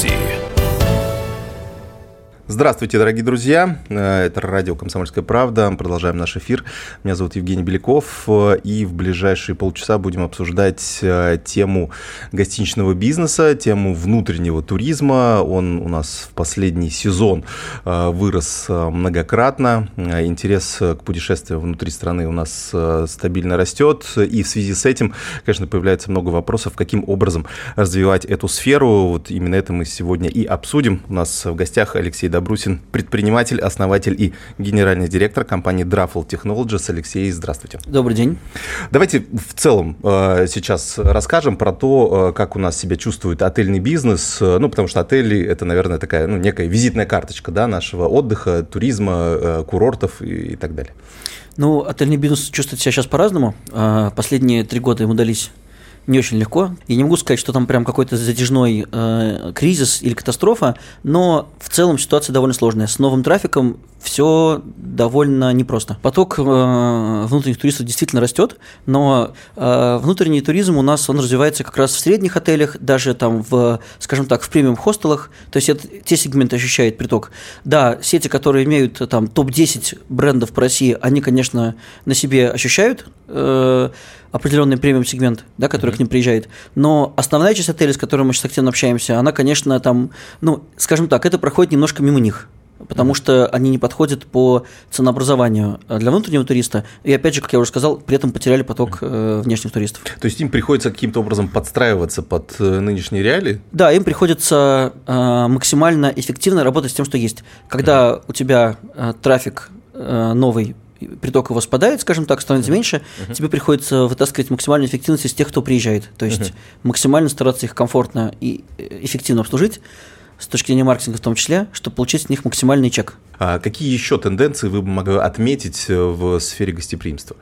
студии. Здравствуйте, дорогие друзья. Э, это радио «Комсомольская правда». Продолжаем наш эфир. Меня зовут Евгений Беляков. И в ближайшие полчаса будем обсуждать э, тему гостиничного бизнеса, тему внутреннего туризма. Он у нас в последний сезон э, вырос многократно. Интерес к путешествиям внутри страны у нас стабильно растет. И в связи с этим, конечно, появляется много вопросов, каким образом развивать эту сферу. Вот именно это мы сегодня и обсудим. У нас в гостях Алексей Добров Добрусин, предприниматель, основатель и генеральный директор компании Druffle Technologies. Алексей, здравствуйте. Добрый день. Давайте в целом э, сейчас расскажем про то, э, как у нас себя чувствует отельный бизнес. Э, ну, потому что отели – это, наверное, такая, ну, некая визитная карточка, да, нашего отдыха, туризма, курортов и, и так далее. Ну, отельный бизнес чувствует себя сейчас по-разному. Последние три года ему дались не очень легко. Я не могу сказать, что там прям какой-то затяжной э, кризис или катастрофа, но в целом ситуация довольно сложная. С новым трафиком все довольно непросто. Поток э, внутренних туристов действительно растет, но э, внутренний туризм у нас он развивается как раз в средних отелях, даже там в, скажем так, в премиум хостелах. То есть это, те сегменты ощущают приток. Да, сети, которые имеют там топ-10 брендов по России, они, конечно, на себе ощущают э, определенный премиум сегмент, да, который mm-hmm. к ним приезжает. Но основная часть отелей, с которыми мы сейчас активно общаемся, она, конечно, там, ну, скажем так, это проходит немножко мимо них потому что они не подходят по ценообразованию для внутреннего туриста. И опять же, как я уже сказал, при этом потеряли поток э, внешних туристов. То есть им приходится каким-то образом подстраиваться под э, нынешние реалии? Да, им приходится э, максимально эффективно работать с тем, что есть. Когда mm. у тебя трафик новый приток его спадает, скажем так, становится меньше, uh-huh. тебе приходится вытаскивать максимальную эффективность из тех, кто приезжает. То есть uh-huh. максимально стараться их комфортно и эффективно обслужить с точки зрения маркетинга в том числе, чтобы получить с них максимальный чек. А какие еще тенденции вы бы могли отметить э, в сфере гостеприимства?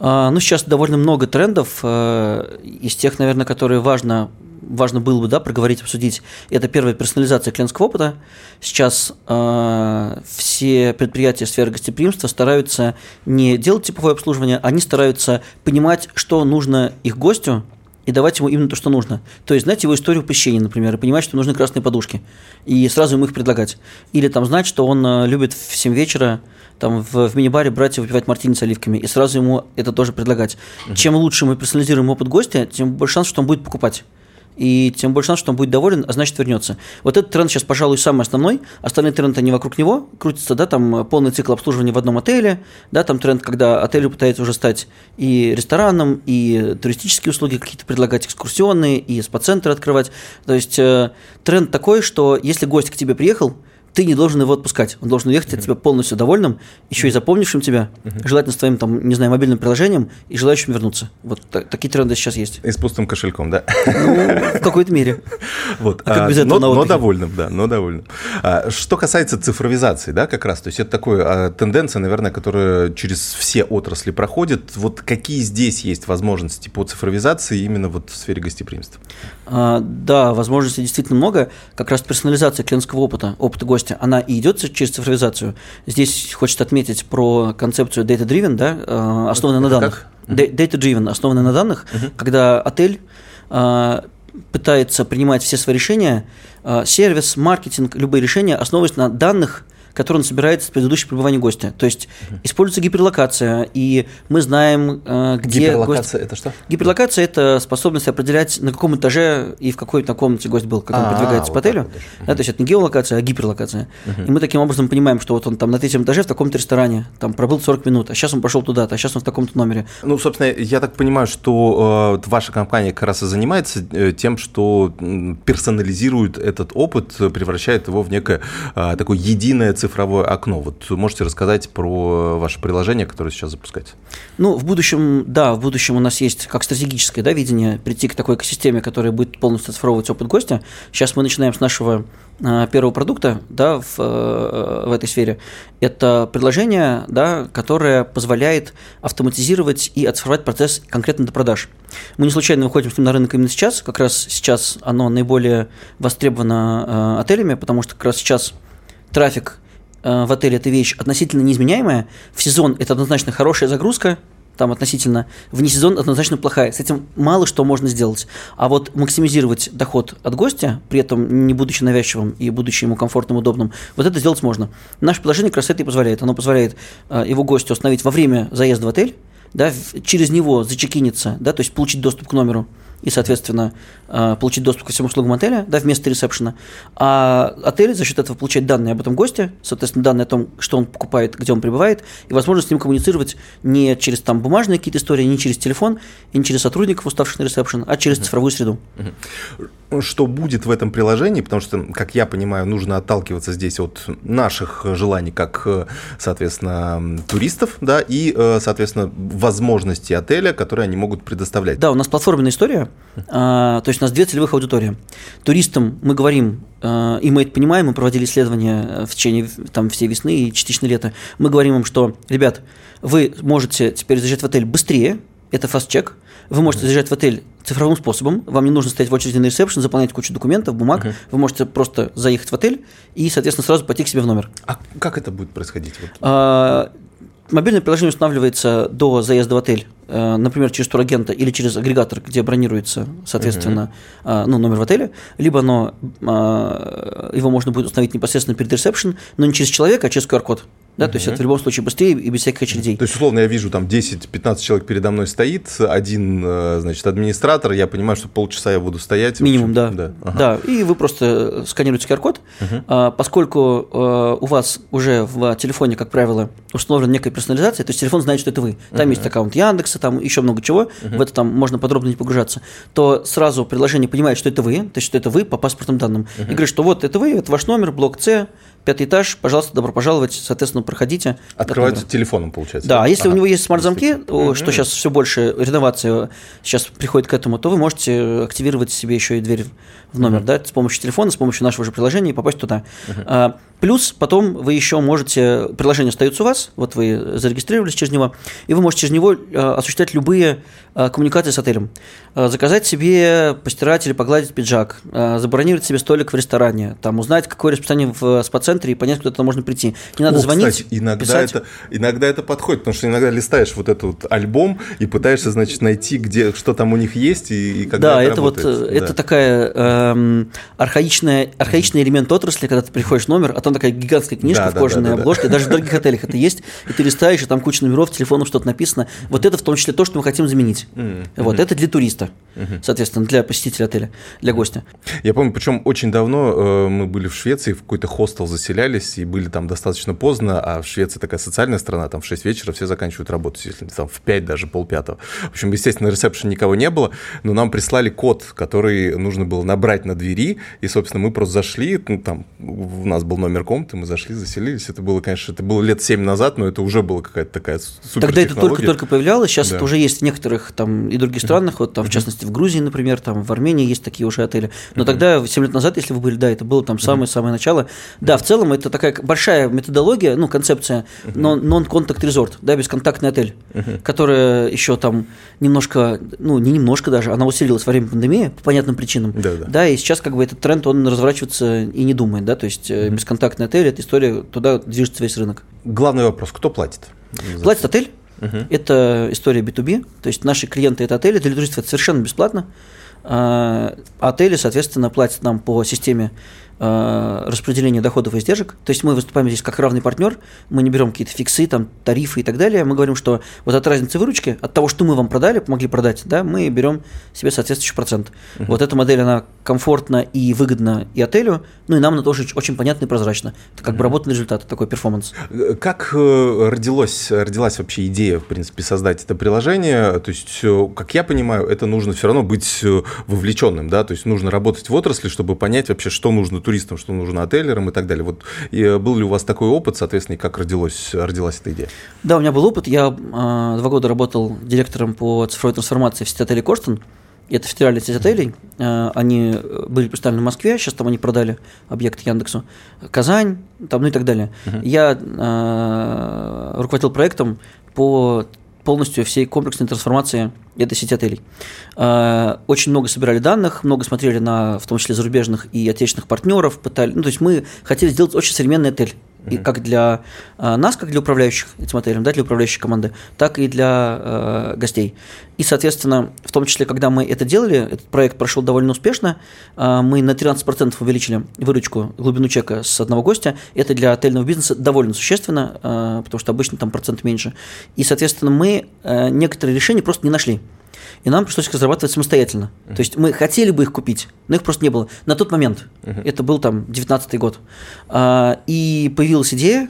А, ну, сейчас довольно много трендов. Э, из тех, наверное, которые важно важно было бы да, проговорить, обсудить, это первая персонализация клиентского опыта. Сейчас э, все предприятия сферы гостеприимства стараются не делать типовое обслуживание, они стараются понимать, что нужно их гостю, и давать ему именно то, что нужно. То есть знать его историю посещения, например, и понимать, что нужны красные подушки, и сразу ему их предлагать. Или там знать, что он э, любит в 7 вечера там в, в мини-баре брать и выпивать мартини с оливками, и сразу ему это тоже предлагать. Угу. Чем лучше мы персонализируем опыт гостя, тем больше шанс, что он будет покупать и тем больше шанс, что он будет доволен, а значит вернется. Вот этот тренд сейчас, пожалуй, самый основной. Остальные тренды, они вокруг него крутятся, да, там полный цикл обслуживания в одном отеле, да, там тренд, когда отель пытается уже стать и рестораном, и туристические услуги какие-то предлагать, экскурсионные, и спа-центры открывать. То есть э, тренд такой, что если гость к тебе приехал, ты не должен его отпускать. Он должен уехать от тебя полностью довольным, еще и запомнившим тебя, желательно с твоим, там, не знаю, мобильным приложением и желающим вернуться. Вот так, такие тренды сейчас есть. И с пустым кошельком, да? Ну, в какой-то мере. Вот. А как без этого но, но довольным, да, но довольным. А, что касается цифровизации, да, как раз, то есть это такая а, тенденция, наверное, которая через все отрасли проходит. Вот какие здесь есть возможности по цифровизации именно вот в сфере гостеприимства? А, да, возможностей действительно много. Как раз персонализация клиентского опыта, опыта гостя она и идет через цифровизацию. Здесь хочется отметить про концепцию data-driven, да, э, основанная на данных. Data-driven, основанная на данных, uh-huh. когда отель э, пытается принимать все свои решения, сервис, маркетинг, любые решения основываясь на данных, который он собирает с предыдущего пребывания гостя. То есть угу. используется гиперлокация, и мы знаем, э, где Гиперлокация гость... это что? Гиперлокация – это способность определять, на каком этаже и в какой на комнате гость был, как он а, продвигается по отелю. Да, то есть это не геолокация, а гиперлокация. И мы таким образом понимаем, что вот он там на третьем этаже в таком-то ресторане, там пробыл 40 минут, а сейчас он пошел туда-то, а сейчас он в таком-то номере. Ну, собственно, я так понимаю, что э, ваша компания как раз и занимается э, тем, что персонализирует этот опыт, превращает его в некое э, такое единое цифровое окно. Вот можете рассказать про ваше приложение, которое сейчас запускаете? Ну, в будущем, да, в будущем у нас есть как стратегическое да, видение прийти к такой экосистеме, которая будет полностью оцифровывать опыт гостя. Сейчас мы начинаем с нашего а, первого продукта да, в, э, в этой сфере. Это приложение, да, которое позволяет автоматизировать и оцифровать процесс конкретно до продаж. Мы не случайно выходим с ним на рынок именно сейчас. Как раз сейчас оно наиболее востребовано э, отелями, потому что как раз сейчас трафик Э, в отеле это вещь относительно неизменяемая. В сезон это однозначно хорошая загрузка, там относительно, вне сезон однозначно плохая. С этим мало что можно сделать. А вот максимизировать доход от гостя, при этом не будучи навязчивым и будучи ему комфортным, удобным, вот это сделать можно. Наше приложение как раз это и позволяет. Оно позволяет э, его гостю установить во время заезда в отель, да, через него зачекиниться, да, то есть получить доступ к номеру, и, соответственно, э, получить доступ ко всем услугам отеля, да, вместо ресепшена. А отель за счет этого получает данные об этом госте, соответственно, данные о том, что он покупает, где он пребывает, и возможность с ним коммуницировать не через там бумажные какие-то истории, не через телефон, и не через сотрудников, уставших на ресепшн, а через цифровую среду. Что будет в этом приложении, потому что, как я понимаю, нужно отталкиваться здесь от наших желаний, как, соответственно, туристов, да, и, соответственно, возможностей отеля, которые они могут предоставлять. Да, у нас платформенная история, то есть у нас две целевых аудитории. Туристам мы говорим, а, и мы это понимаем, мы проводили исследования в течение там, всей весны и частично лета, мы говорим им, что, ребят, вы можете теперь заезжать в отель быстрее, это фаст-чек, вы можете заезжать в отель цифровым способом, вам не нужно стоять в очереди на ресепшн, заполнять кучу документов, бумаг, uh-huh. вы можете просто заехать в отель и, соответственно, сразу пойти к себе в номер. А как это будет происходить? Вот. А, мобильное приложение устанавливается до заезда в отель, э, например, через турагента или через агрегатор, где бронируется, соответственно, uh-huh. ну, номер в отеле, либо оно, а, его можно будет установить непосредственно перед ресепшн, но не через человека, а через QR-код. Да, угу. то есть это в любом случае быстрее и без всяких очередей. То есть, условно, я вижу, там 10-15 человек передо мной стоит, один, э, значит, администратор, я понимаю, что полчаса я буду стоять. Минимум, да. Да. Ага. да, и вы просто сканируете QR-код, угу. а, поскольку а, у вас уже в телефоне, как правило, установлена некая персонализация, то есть телефон знает, что это вы. Там угу. есть аккаунт Яндекса, там еще много чего, угу. в это там можно подробно не погружаться, то сразу приложение понимает, что это вы, то есть что это вы по паспортным данным, угу. и говорит, что вот это вы, это ваш номер, блок С, пятый этаж, пожалуйста, добро пожаловать, соответственно, проходите. Открывается телефоном, получается. Да, а если ага. у него есть смарт-замки, что сейчас все больше реновация сейчас приходит к этому, то вы можете активировать себе еще и дверь в номер, да, с помощью телефона, с помощью нашего же приложения и попасть туда. Плюс потом вы еще можете, приложение остается у вас, вот вы зарегистрировались через него, и вы можете через него а, осуществлять любые а, коммуникации с отелем. А, заказать себе постирать или погладить пиджак, забронировать себе столик в ресторане, там узнать, какое расписание в спа-центре и понять, куда туда можно прийти. Не надо О, звонить, кстати, иногда писать. Это, иногда это подходит, потому что иногда листаешь вот этот вот альбом и пытаешься, значит, найти, где, что там у них есть и, и когда да, это, это вот, да. это такая эм, архаичная, архаичный элемент отрасли, когда ты приходишь в номер, а там такая гигантская книжка да, в кожаной да, да, обложке, да. даже в дорогих отелях это есть, и ты листаешь, и там куча номеров, телефонов, что-то написано. Вот это в том числе то, что мы хотим заменить. Mm-hmm. Вот это для туриста, mm-hmm. соответственно, для посетителя отеля, для гостя. Я помню, причем очень давно э, мы были в Швеции, в какой-то хостел заселялись и были там достаточно поздно, а в Швеции такая социальная страна, там в 6 вечера все заканчивают работу, если там в 5, даже полпятого. В общем, естественно, ресепшн никого не было, но нам прислали код, который нужно было набрать на двери, и, собственно, мы просто зашли, ну, там у нас был номер комнаты, мы зашли, заселились. Это было, конечно, это было лет 7 назад, но это уже была какая-то такая супер Тогда это только-только появлялось, сейчас да. это уже есть в некоторых там и других странах, вот там, в частности, в Грузии, например, там в Армении есть такие уже отели. Но тогда, 7 лет назад, если вы были, да, это было там самое-самое начало. Да, в целом это такая большая методология, ну, концепция non-contact resort, да, бесконтактный отель, которая еще там немножко, ну, не немножко даже, она усилилась во время пандемии по понятным причинам. Да, да. да и сейчас как бы этот тренд, он разворачивается и не думает, да, то есть mm-hmm. бесконтактный отель, эта история, туда движется весь рынок. Главный вопрос, кто платит? Платит отель, uh-huh. это история B2B, то есть наши клиенты это отели, для туристов это совершенно бесплатно, а отели, соответственно, платят нам по системе Э, распределения доходов и издержек. То есть мы выступаем здесь как равный партнер, мы не берем какие-то фиксы, там, тарифы и так далее. Мы говорим, что вот от разницы выручки, от того, что мы вам продали, помогли продать, да, мы берем себе соответствующий процент. Uh-huh. Вот эта модель, она комфортна и выгодна и отелю, ну и нам она тоже очень понятна и прозрачна. Это как uh-huh. бы работный результат, такой перформанс. Как э, родилось, родилась вообще идея, в принципе, создать это приложение? То есть, э, как я понимаю, это нужно все равно быть вовлеченным, да, то есть нужно работать в отрасли, чтобы понять вообще, что нужно туристам, что нужно отелерам и так далее. Вот и э, был ли у вас такой опыт, соответственно, и как родилась, родилась эта идея? Да, у меня был опыт. Я э, два года работал директором по цифровой трансформации в сети отелей Корстон. Это федеральная сеть отелей. Э, они были представлены в Москве, сейчас там они продали объект Яндексу. Казань, там, ну и так далее. Uh-huh. Я э, руководил проектом по полностью всей комплексной трансформации этой сети отелей. А, очень много собирали данных, много смотрели на, в том числе, зарубежных и отечественных партнеров, пытали, ну, то есть мы хотели сделать очень современный отель, и как для э, нас, как для управляющих этим отелем, да, для управляющей команды, так и для э, гостей. И, соответственно, в том числе, когда мы это делали, этот проект прошел довольно успешно, э, мы на 13% увеличили выручку, глубину чека с одного гостя. Это для отельного бизнеса довольно существенно, э, потому что обычно там процент меньше. И, соответственно, мы э, некоторые решения просто не нашли и нам пришлось их разрабатывать самостоятельно. Uh-huh. То есть мы хотели бы их купить, но их просто не было. На тот момент, uh-huh. это был там 19 год, а, и появилась идея,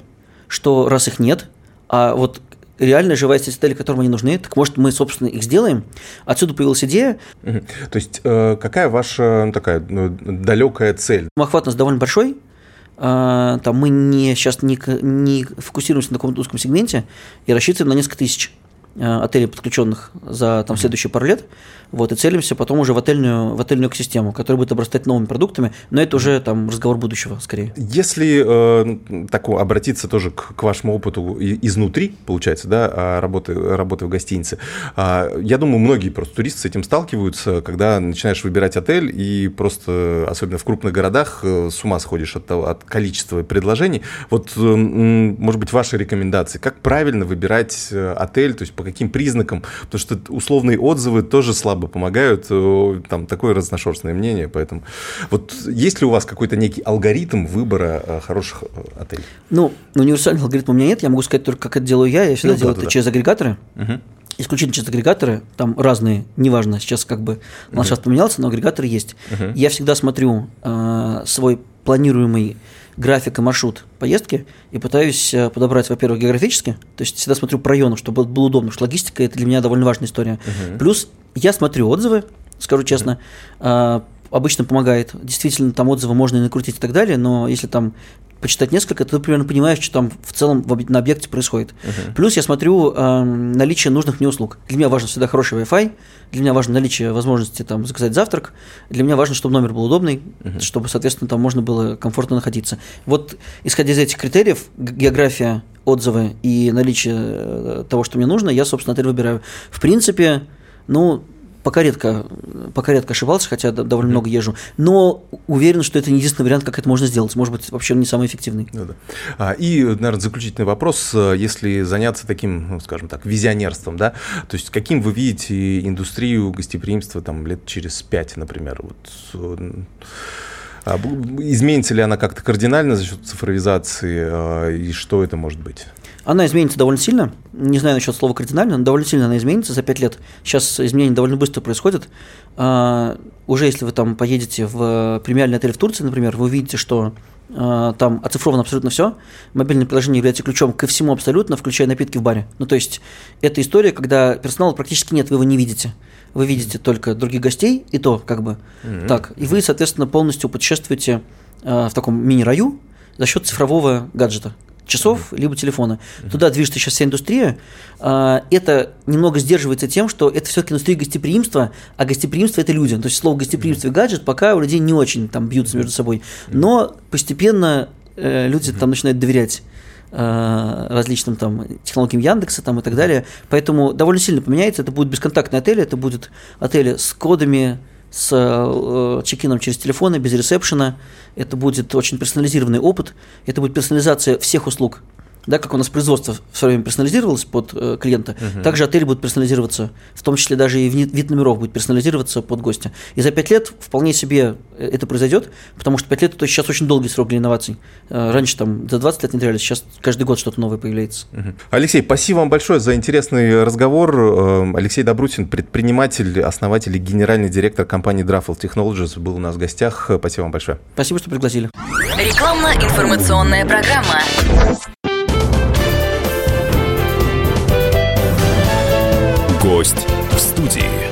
что раз их нет, а вот реально живая сеть отелей, которым они нужны, так может мы, собственно, их сделаем. Отсюда появилась идея. Uh-huh. То есть э, какая ваша ну, такая ну, далекая цель? Охват у нас довольно большой, Uh, там мы не, сейчас не, не фокусируемся на каком-то узком сегменте и рассчитываем на несколько тысяч. Э, отелей, подключенных за там, следующие пару лет, вот, и целимся потом уже в отельную, в отельную экосистему, которая будет обрастать новыми продуктами, но это уже там разговор будущего скорее. Если э, так обратиться тоже к, к вашему опыту изнутри, получается, да, работы, работы в гостинице, э, я думаю, многие просто туристы с этим сталкиваются, когда начинаешь выбирать отель и просто, особенно в крупных городах, э, с ума сходишь от, от количества предложений. Вот, э, может быть, ваши рекомендации, как правильно выбирать э, отель, то есть по каким признакам, потому что условные отзывы тоже слабо помогают, э, там такое разношерстное мнение, поэтому вот есть ли у вас какой-то некий алгоритм выбора э, хороших э, отелей? Ну, универсального алгоритма у меня нет, я могу сказать только, как это делаю я, я всегда ну, делаю да, это да. через агрегаторы, угу исключительно через агрегаторы, там разные, неважно, сейчас как бы ландшафт uh-huh. поменялся, но агрегаторы есть. Uh-huh. Я всегда смотрю э, свой планируемый график и маршрут поездки и пытаюсь э, подобрать, во-первых, географически, то есть всегда смотрю по району, чтобы было удобно, потому что логистика – это для меня довольно важная история. Uh-huh. Плюс я смотрю отзывы, скажу честно, uh-huh. обычно помогает. Действительно, там отзывы можно и накрутить и так далее, но если там почитать несколько, то ты примерно понимаешь, что там в целом на объекте происходит. Uh-huh. Плюс я смотрю э, наличие нужных мне услуг. Для меня важно всегда хороший Wi-Fi, для меня важно наличие возможности там заказать завтрак, для меня важно, чтобы номер был удобный, uh-huh. чтобы, соответственно, там можно было комфортно находиться. Вот исходя из этих критериев, география, отзывы и наличие э, того, что мне нужно, я, собственно, отель выбираю. В принципе, ну, пока редко, пока редко ошибался, хотя довольно mm-hmm. много езжу. Но уверен, что это не единственный вариант, как это можно сделать. Может быть, вообще он не самый эффективный. Ну, да. а, и, наверное, заключительный вопрос. Если заняться таким, ну, скажем так, визионерством, да, то есть каким вы видите индустрию гостеприимства там лет через пять, например? Вот, а изменится ли она как-то кардинально за счет цифровизации, а, и что это может быть? Она изменится довольно сильно. Не знаю насчет слова кардинально, но довольно сильно она изменится за 5 лет. Сейчас изменения довольно быстро происходят. А, уже если вы там поедете в премиальный отель в Турции, например, вы увидите, что а, там оцифровано абсолютно все. Мобильное приложение является ключом ко всему абсолютно, включая напитки в баре. Ну, то есть, это история, когда персонала практически нет, вы его не видите. Вы видите только других гостей, и то, как бы, mm-hmm. так. И вы, соответственно, полностью путешествуете э, в таком мини-раю за счет цифрового гаджета часов, либо телефона. Туда движется сейчас вся индустрия. А, это немного сдерживается тем, что это все-таки индустрия гостеприимства, а гостеприимство это люди. То есть слово гостеприимство и гаджет пока у людей не очень там бьются между собой. Но постепенно э, люди там начинают доверять э, различным там технологиям Яндекса там и так далее. Поэтому довольно сильно поменяется. Это будут бесконтактные отели, это будут отели с кодами, с э, чекином через телефоны, без ресепшена. Это будет очень персонализированный опыт. Это будет персонализация всех услуг да, как у нас производство все время персонализировалось под э, клиента, угу. также отели будут персонализироваться, в том числе даже и вид номеров будет персонализироваться под гостя. И за 5 лет вполне себе э, это произойдет, потому что 5 лет это сейчас очень долгий срок для инноваций. Э, раньше там за 20 лет внедряли, сейчас каждый год что-то новое появляется. Угу. Алексей, спасибо вам большое за интересный разговор. Э, Алексей Добрутин, предприниматель, основатель и генеральный директор компании Draffle Technologies, был у нас в гостях. Спасибо вам большое. Спасибо, что пригласили. Рекламно-информационная программа. Гость в студии.